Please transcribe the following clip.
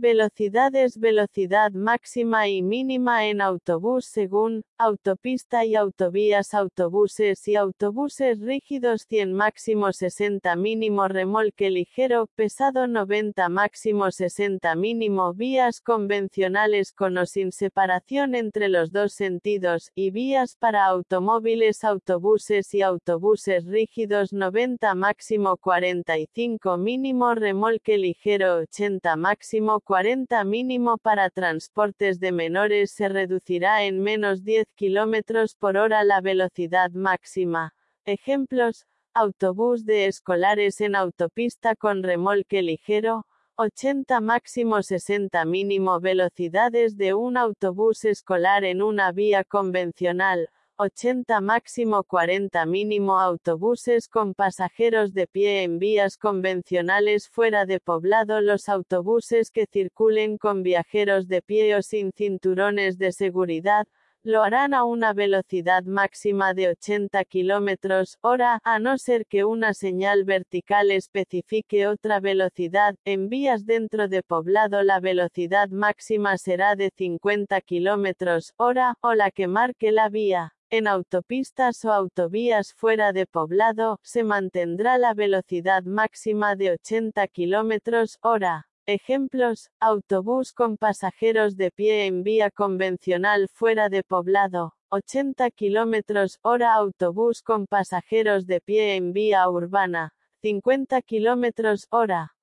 Velocidades Velocidad máxima y mínima en autobús según, autopista y autovías Autobuses y autobuses rígidos 100 máximo 60 mínimo Remolque ligero, pesado 90 máximo 60 mínimo Vías convencionales con o sin separación entre los dos sentidos, y vías para automóviles Autobuses y autobuses rígidos 90 máximo 45 mínimo Remolque ligero 80 máximo 40 mínimo para transportes de menores se reducirá en menos 10 km por hora la velocidad máxima. Ejemplos, autobús de escolares en autopista con remolque ligero, 80 máximo 60 mínimo velocidades de un autobús escolar en una vía convencional, 80 máximo 40 mínimo autobuses con pasajeros de pie en vías convencionales fuera de poblado los autobuses que circulen con viajeros de pie o sin cinturones de seguridad, lo harán a una velocidad máxima de 80 km hora, a no ser que una señal vertical especifique otra velocidad. En vías dentro de poblado la velocidad máxima será de 50 km hora, o la que marque la vía. En autopistas o autovías fuera de poblado, se mantendrá la velocidad máxima de 80 km hora. Ejemplos, autobús con pasajeros de pie en vía convencional fuera de poblado, 80 km hora autobús con pasajeros de pie en vía urbana, 50 km hora.